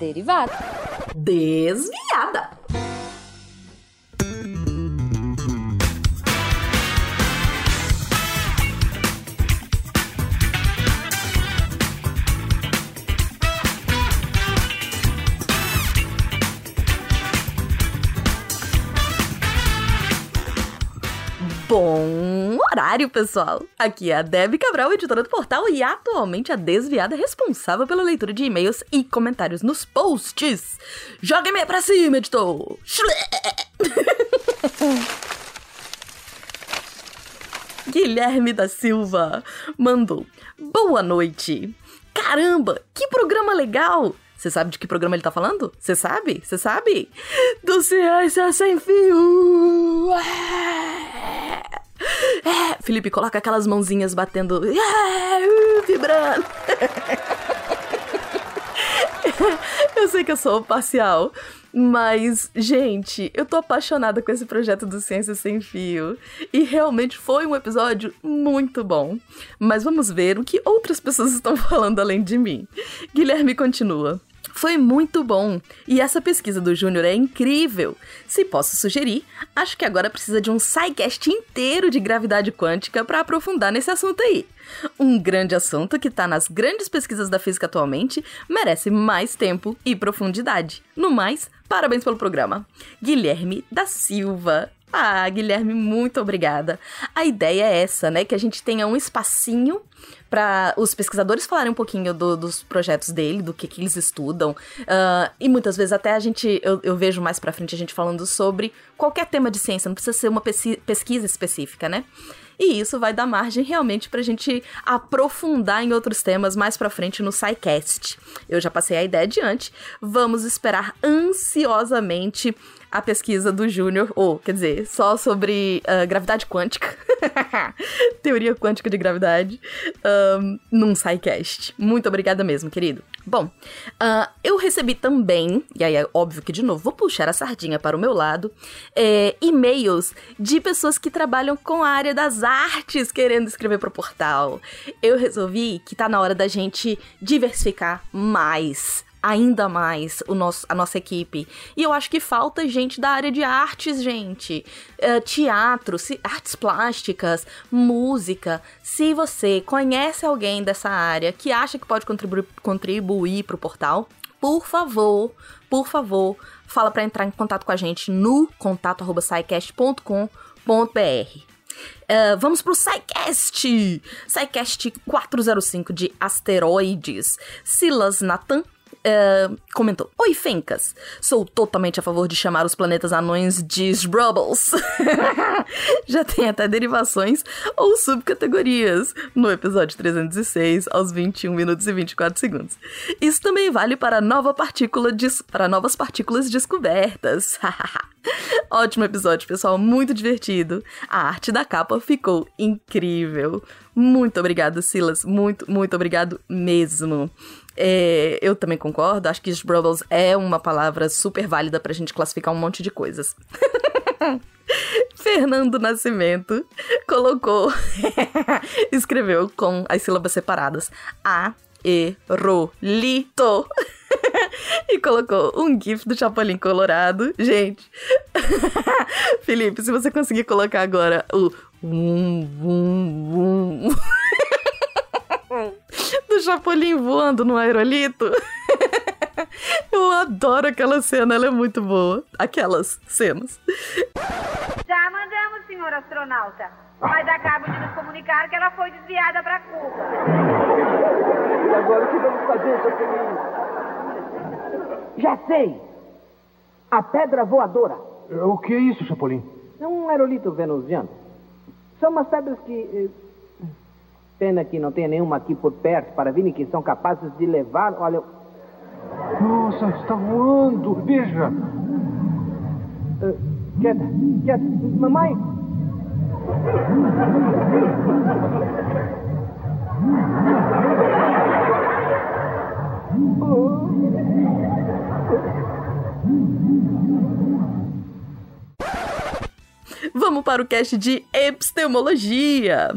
derivada. Desviada. Bom horário, pessoal! Aqui é a Debbie Cabral, editora do portal e atualmente a desviada responsável pela leitura de e-mails e comentários nos posts. Joga e-mail pra cima, editor! Guilherme da Silva mandou: Boa noite! Caramba, que programa legal! Você sabe de que programa ele tá falando? Você sabe? Você sabe? Do Ciência Sem Fio! É. É. Felipe, coloca aquelas mãozinhas batendo. É. Vibrando. eu sei que eu sou parcial, mas, gente, eu tô apaixonada com esse projeto do Ciência Sem Fio. E realmente foi um episódio muito bom. Mas vamos ver o que outras pessoas estão falando além de mim. Guilherme continua. Foi muito bom. E essa pesquisa do Júnior é incrível. Se posso sugerir, acho que agora precisa de um sidecast inteiro de gravidade quântica para aprofundar nesse assunto aí. Um grande assunto que está nas grandes pesquisas da física atualmente merece mais tempo e profundidade. No mais, parabéns pelo programa. Guilherme da Silva. Ah, Guilherme, muito obrigada. A ideia é essa, né? Que a gente tenha um espacinho para os pesquisadores falarem um pouquinho do, dos projetos dele, do que, que eles estudam. Uh, e muitas vezes até a gente, eu, eu vejo mais pra frente a gente falando sobre qualquer tema de ciência, não precisa ser uma pesquisa específica, né? E isso vai dar margem realmente pra gente aprofundar em outros temas mais pra frente no SciCast. Eu já passei a ideia adiante. Vamos esperar ansiosamente a pesquisa do Júnior, ou, quer dizer, só sobre uh, gravidade quântica, teoria quântica de gravidade, um, num SciCast. Muito obrigada mesmo, querido. Bom, uh, eu recebi também, e aí é óbvio que de novo vou puxar a sardinha para o meu lado, é, e-mails de pessoas que trabalham com a área das artes querendo escrever para o portal. Eu resolvi que tá na hora da gente diversificar mais ainda mais o nosso, a nossa equipe. E eu acho que falta gente da área de artes, gente. Uh, teatro, se, artes plásticas, música. Se você conhece alguém dessa área que acha que pode contribuir, contribuir para o portal, por favor, por favor, fala para entrar em contato com a gente no contato@saicast.com.br. Uh, vamos pro SciCast! SciCast 405 de asteroides. Silas Nathan uh, comentou: Oi, Fencas. Sou totalmente a favor de chamar os planetas anões de Sbrubbles. Já tem até derivações ou subcategorias no episódio 306, aos 21 minutos e 24 segundos. Isso também vale para, nova partícula para novas partículas descobertas. Ótimo episódio, pessoal, muito divertido. A arte da capa ficou incrível. Muito obrigado, Silas. Muito, muito obrigado mesmo. É, eu também concordo, acho que Sbrubbles é uma palavra super válida pra gente classificar um monte de coisas. Fernando Nascimento colocou, escreveu com as sílabas separadas a erolito e colocou um gif do Chapolin Colorado. Gente, Felipe, se você conseguir colocar agora o um, um, um do Chapolin voando no aerolito. Eu adoro aquela cena, ela é muito boa. Aquelas cenas. Já mandamos, senhor astronauta. Mas acabo de nos comunicar que ela foi desviada para Cuba. E agora o que vamos fazer, Chapolin? Já sei! A pedra voadora. O que é isso, Chapolin? É um aerolito venusiano. São umas pedras que eh, Pena que não tenha nenhuma aqui por perto para virem que são capazes de levar. Olha. Nossa, está voando! Veja! Uh, quieta, quieta. Mamãe! Vamos para o cast de epistemologia.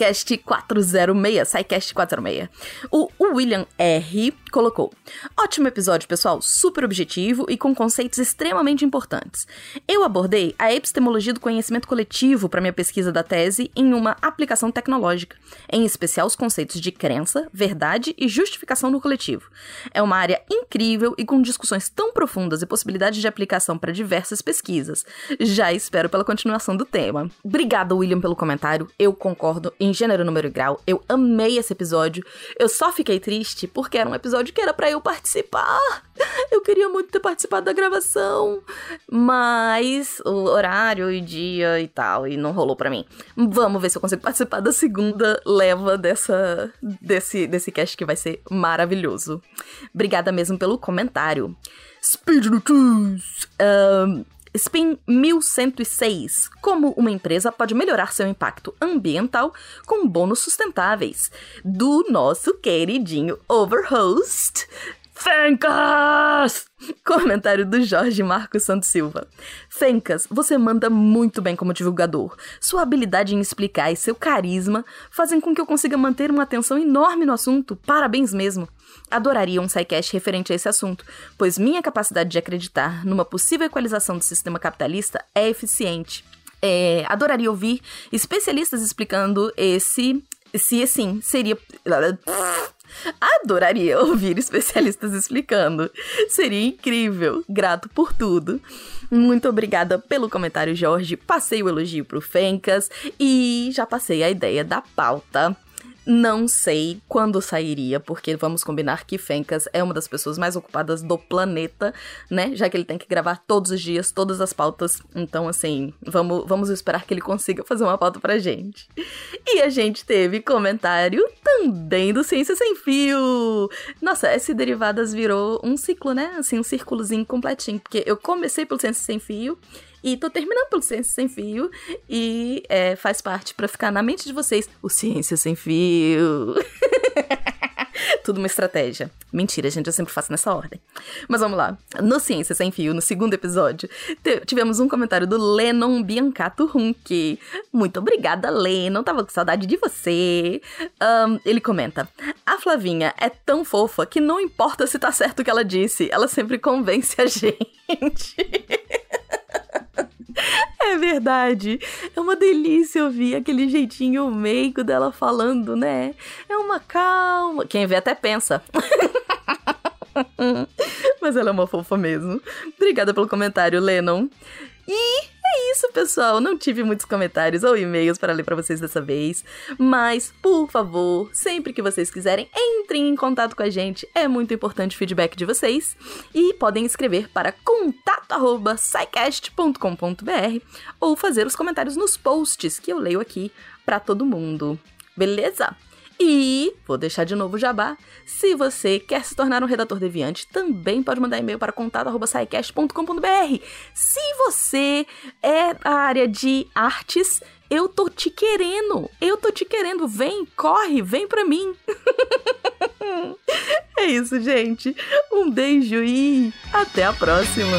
SciCast 406, SciCast 406. O, o William R. colocou: Ótimo episódio, pessoal, super objetivo e com conceitos extremamente importantes. Eu abordei a epistemologia do conhecimento coletivo para minha pesquisa da tese em uma aplicação tecnológica, em especial os conceitos de crença, verdade e justificação no coletivo. É uma área incrível e com discussões tão profundas e possibilidades de aplicação para diversas pesquisas. Já espero pela continuação do tema. Obrigada, William, pelo comentário. Eu concordo em gênero, número e grau. Eu amei esse episódio. Eu só fiquei triste porque era um episódio que era para eu participar. Eu queria muito ter participado da gravação, mas o horário e dia e tal, e não rolou para mim. Vamos ver se eu consigo participar da segunda leva dessa desse desse cast que vai ser maravilhoso. Obrigada mesmo pelo comentário. Speed Notícias. Um, Spin 1106. Como uma empresa pode melhorar seu impacto ambiental com bônus sustentáveis. Do nosso queridinho Overhost. Fencas! Comentário do Jorge Marcos Santos Silva. Fencas, você manda muito bem como divulgador. Sua habilidade em explicar e seu carisma fazem com que eu consiga manter uma atenção enorme no assunto. Parabéns mesmo. Adoraria um sidecast referente a esse assunto, pois minha capacidade de acreditar numa possível equalização do sistema capitalista é eficiente. É, adoraria ouvir especialistas explicando esse. Se assim, seria. Adoraria ouvir especialistas explicando. Seria incrível. Grato por tudo. Muito obrigada pelo comentário, Jorge. Passei o elogio pro Fencas e já passei a ideia da pauta. Não sei quando sairia, porque vamos combinar que Fencas é uma das pessoas mais ocupadas do planeta, né? Já que ele tem que gravar todos os dias, todas as pautas. Então, assim, vamos, vamos esperar que ele consiga fazer uma pauta pra gente. E a gente teve comentário também do Ciência Sem Fio. Nossa, S Derivadas virou um ciclo, né? Assim, um círculozinho completinho. Porque eu comecei pelo Ciência Sem Fio e tô terminando pelo Ciência Sem Fio. E é, faz parte para ficar na mente de vocês o Ciência Sem Fio. Tudo uma estratégia. Mentira, gente, eu sempre faço nessa ordem. Mas vamos lá. No Ciência Sem Fio, no segundo episódio, tivemos um comentário do Lennon Biancato Runk. Muito obrigada, Lennon. Tava com saudade de você. Um, ele comenta: A Flavinha é tão fofa que não importa se tá certo o que ela disse, ela sempre convence a gente. É verdade. É uma delícia ouvir aquele jeitinho meigo dela falando, né? É uma calma. Quem vê até pensa. Mas ela é uma fofa mesmo. Obrigada pelo comentário, Lennon. E é isso, pessoal. Não tive muitos comentários ou e-mails para ler para vocês dessa vez, mas por favor, sempre que vocês quiserem, entrem em contato com a gente. É muito importante o feedback de vocês e podem escrever para contato@scicast.com.br ou fazer os comentários nos posts que eu leio aqui para todo mundo. Beleza? E vou deixar de novo o jabá. Se você quer se tornar um redator deviante, também pode mandar e-mail para contato@saicast.com.br. Se você é a área de artes, eu tô te querendo. Eu tô te querendo. Vem, corre, vem pra mim. é isso, gente. Um beijo e até a próxima.